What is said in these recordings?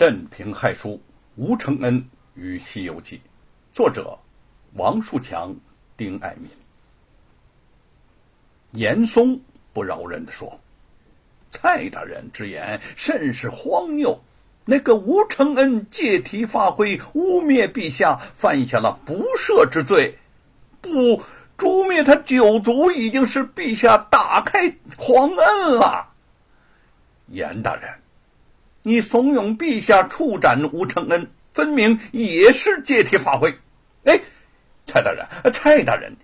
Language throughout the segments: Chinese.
镇平害书吴承恩与《西游记》，作者王树强、丁爱民。严嵩不饶人的说：“蔡大人之言甚是荒谬。那个吴承恩借题发挥，污蔑陛下，犯下了不赦之罪。不诛灭他九族，已经是陛下打开皇恩了。”严大人。你怂恿陛下处斩吴承恩，分明也是借题发挥。哎，蔡大人，蔡大人，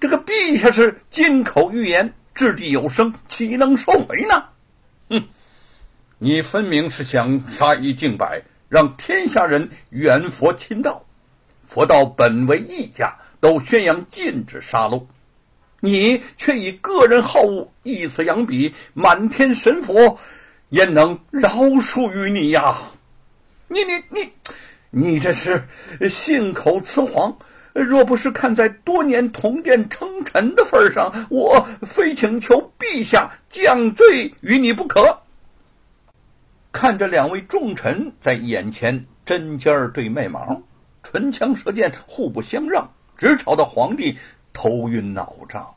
这个陛下是金口玉言，掷地有声，岂能收回呢？哼，你分明是想杀一儆百，让天下人远佛亲道，佛道本为一家，都宣扬禁止杀戮，你却以个人好恶，以此扬彼，满天神佛。焉能饶恕于你呀？你你你，你这是信口雌黄！若不是看在多年同殿称臣的份上，我非请求陛下降罪于你不可。看着两位重臣在眼前针尖儿对麦芒，唇枪舌剑，互不相让，直吵得皇帝头晕脑胀。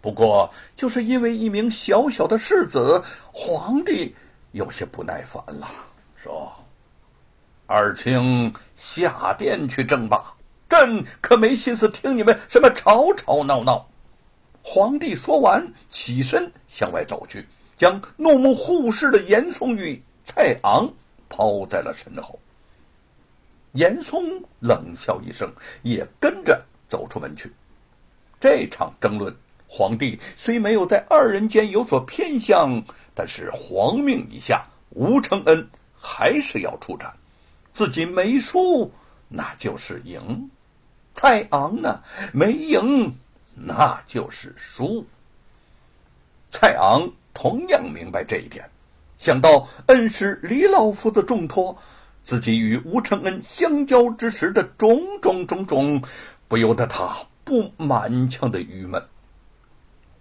不过，就是因为一名小小的世子，皇帝有些不耐烦了，说：“二卿下殿去争吧，朕可没心思听你们什么吵吵闹闹。”皇帝说完，起身向外走去，将怒目护视的严嵩与蔡昂抛在了身后。严嵩冷笑一声，也跟着走出门去。这场争论。皇帝虽没有在二人间有所偏向，但是皇命已下，吴承恩还是要出战。自己没输，那就是赢；蔡昂呢，没赢，那就是输。蔡昂同样明白这一点，想到恩师李老夫子重托，自己与吴承恩相交之时的种种种种，不由得他不满腔的郁闷。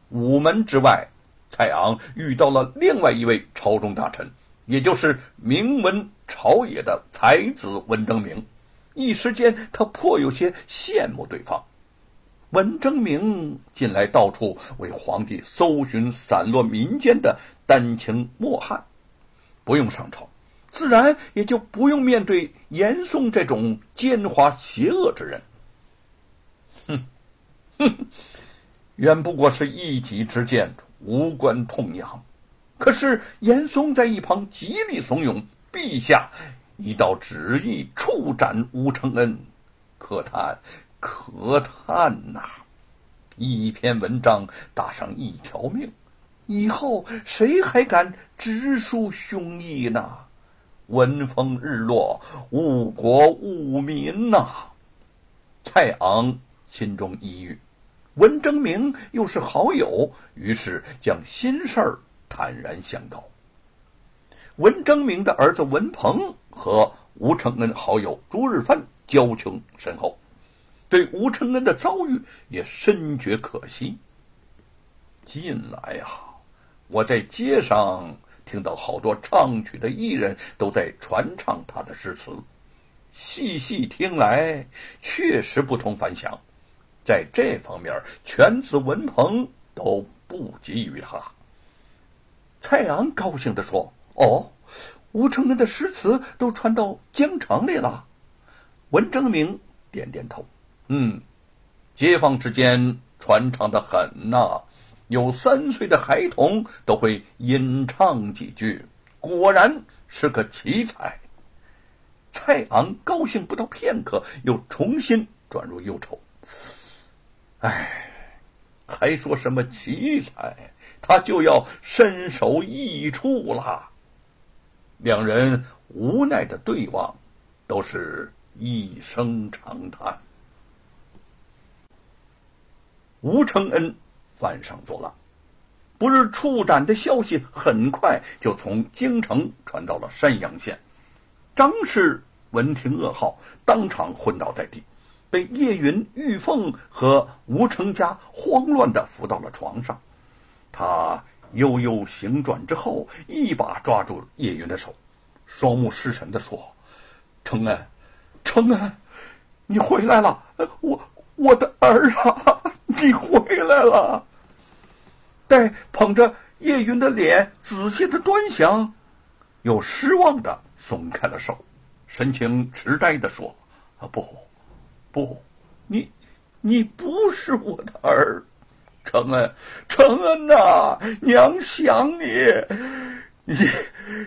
午门之外，蔡昂遇到了另外一位朝中大臣，也就是名闻朝野的才子文征明。一时间，他颇有些羡慕对方。文征明近来到处为皇帝搜寻散落民间的丹青墨汉，不用上朝，自然也就不用面对严嵩这种奸猾邪恶之人。哼，哼。原不过是一己之见，无关痛痒。可是严嵩在一旁极力怂恿陛下一道旨意处斩吴承恩，可叹可叹呐！一篇文章搭上一条命，以后谁还敢直抒胸臆呢？闻风日落，误国误民呐！蔡昂心中抑郁。文征明又是好友，于是将心事儿坦然相告。文征明的儿子文鹏和吴承恩好友朱日藩交情深厚，对吴承恩的遭遇也深觉可惜。近来呀，我在街上听到好多唱曲的艺人都在传唱他的诗词，细细听来，确实不同凡响。在这方面，犬子文鹏都不及于他。蔡昂高兴地说：“哦，吴承恩的诗词都传到京城里了。”文征明点点头：“嗯，街坊之间传唱的很呐，有三岁的孩童都会吟唱几句，果然是个奇才。”蔡昂高兴不到片刻，又重新转入忧愁。唉，还说什么奇才？他就要身首异处了。两人无奈的对望，都是一声长叹。吴承恩犯上作乱，不日处斩的消息很快就从京城传到了山阳县。张氏闻听噩耗，当场昏倒在地。被叶云、玉凤和吴成家慌乱的扶到了床上，他悠悠醒转之后，一把抓住叶云的手，双目失神的说：“承恩，承恩，你回来了！我我的儿啊，你回来了！”待捧着叶云的脸仔细的端详，又失望的松开了手，神情痴呆的说：“啊，不，不，你，你不是我的儿，承恩，承恩呐，娘想你。”你，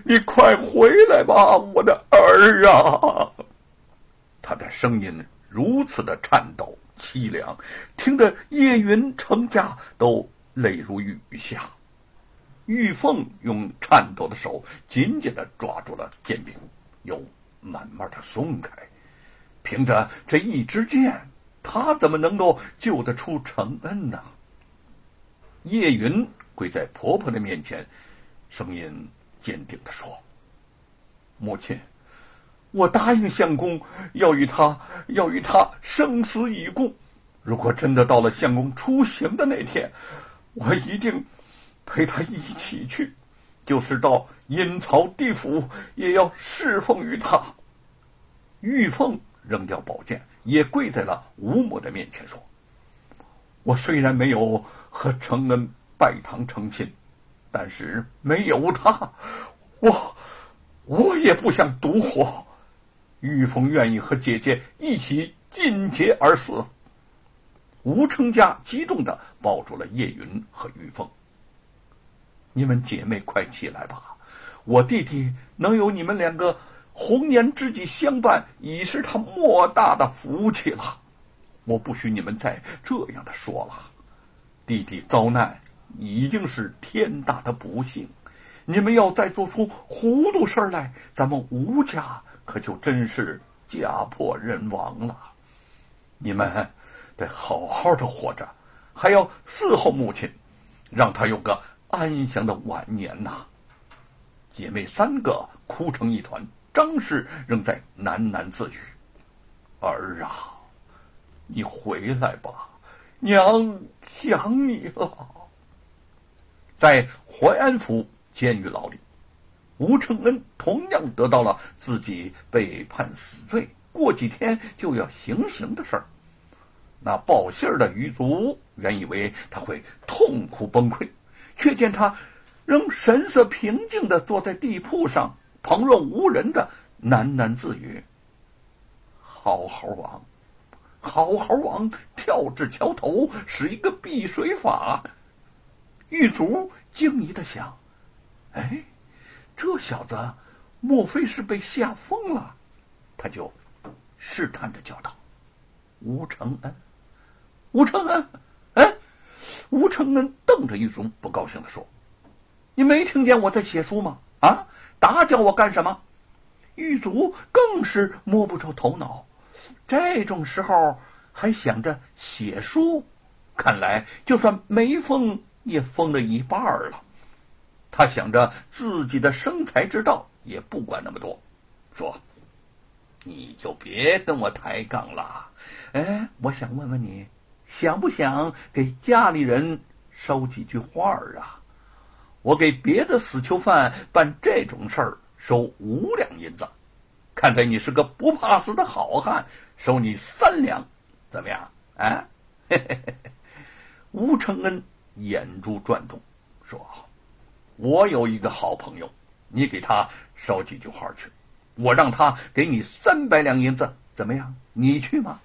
你快回来吧，我的儿啊！他的声音如此的颤抖凄凉，听得叶云成家都泪如雨下。玉凤用颤抖的手紧紧的抓住了剑柄，又慢慢的松开。凭着这一支箭，他怎么能够救得出承恩呢？叶云跪在婆婆的面前。声音坚定的说：“母亲，我答应相公要与他要与他生死与共。如果真的到了相公出行的那天，我一定陪他一起去，就是到阴曹地府也要侍奉于他。”玉凤扔掉宝剑，也跪在了吴母的面前说：“我虽然没有和承恩拜堂成亲。”但是没有他，我我也不想独活。玉凤愿意和姐姐一起尽节而死。吴成家激动的抱住了叶云和玉凤。你们姐妹快起来吧，我弟弟能有你们两个红颜知己相伴，已是他莫大的福气了。我不许你们再这样的说了。弟弟遭难。已经是天大的不幸，你们要再做出糊涂事儿来，咱们吴家可就真是家破人亡了。你们得好好的活着，还要伺候母亲，让她有个安详的晚年呐。姐妹三个哭成一团，张氏仍在喃喃自语：“儿啊，你回来吧，娘想你了。”在淮安府监狱牢里，吴承恩同样得到了自己被判死罪，过几天就要行刑的事儿。那报信儿的狱卒原以为他会痛哭崩溃，却见他仍神色平静的坐在地铺上，旁若无人的喃喃自语：“好好王，好好王，跳至桥头，使一个避水法。”狱卒惊疑的想：“哎，这小子莫非是被吓疯了？”他就试探着叫道：“吴承恩，吴承恩，哎！”吴承恩瞪着狱卒，不高兴的说：“你没听见我在写书吗？啊，打搅我干什么？”狱卒更是摸不着头脑，这种时候还想着写书，看来就算没封。也疯了一半了，他想着自己的生财之道，也不管那么多，说：“你就别跟我抬杠了。哎，我想问问你，想不想给家里人捎几句话啊？我给别的死囚犯办这种事儿收五两银子，看在你是个不怕死的好汉，收你三两，怎么样？啊？” 吴承恩。眼珠转动，说：“我有一个好朋友，你给他捎几句话去，我让他给你三百两银子，怎么样？你去吗？”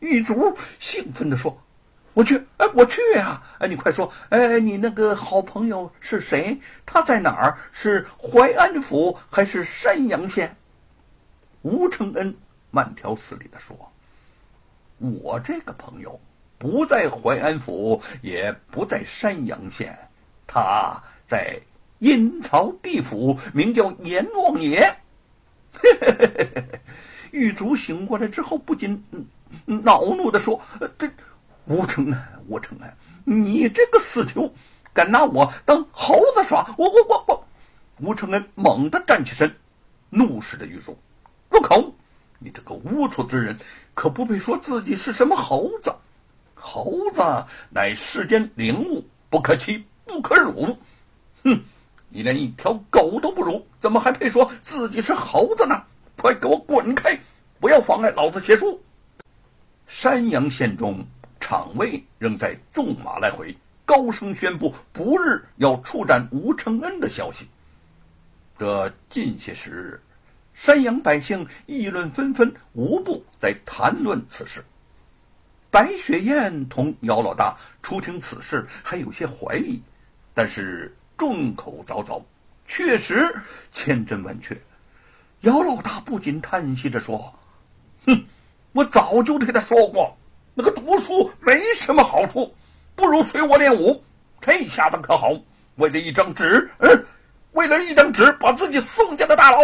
狱卒兴奋地说：“我去！哎，我去呀！哎，你快说！哎，你那个好朋友是谁？他在哪儿？是淮安府还是山阳县？”吴承恩慢条斯理地说：“我这个朋友。”不在淮安府，也不在山阳县，他在阴曹地府，名叫阎王爷。狱卒醒过来之后，不禁恼怒的说：“这吴承恩，吴承恩，你这个死囚，敢拿我当猴子耍？我我我我！”吴承恩猛地站起身，怒视着狱卒：“入口！你这个龌龊之人，可不配说自己是什么猴子。”猴子乃世间灵物，不可欺，不可辱。哼，你连一条狗都不如，怎么还配说自己是猴子呢？快给我滚开！不要妨碍老子写书。山阳县中，场卫仍在纵马来回，高声宣布不日要处斩吴承恩的消息。这近些时日，山阳百姓议论纷纷，无不在谈论此事。白雪燕同姚老大初听此事，还有些怀疑，但是众口凿凿，确实千真万确。姚老大不禁叹息着说：“哼，我早就对他说过，那个读书没什么好处，不如随我练武。这下子可好，为了一张纸，嗯，为了一张纸，把自己送进了大牢。”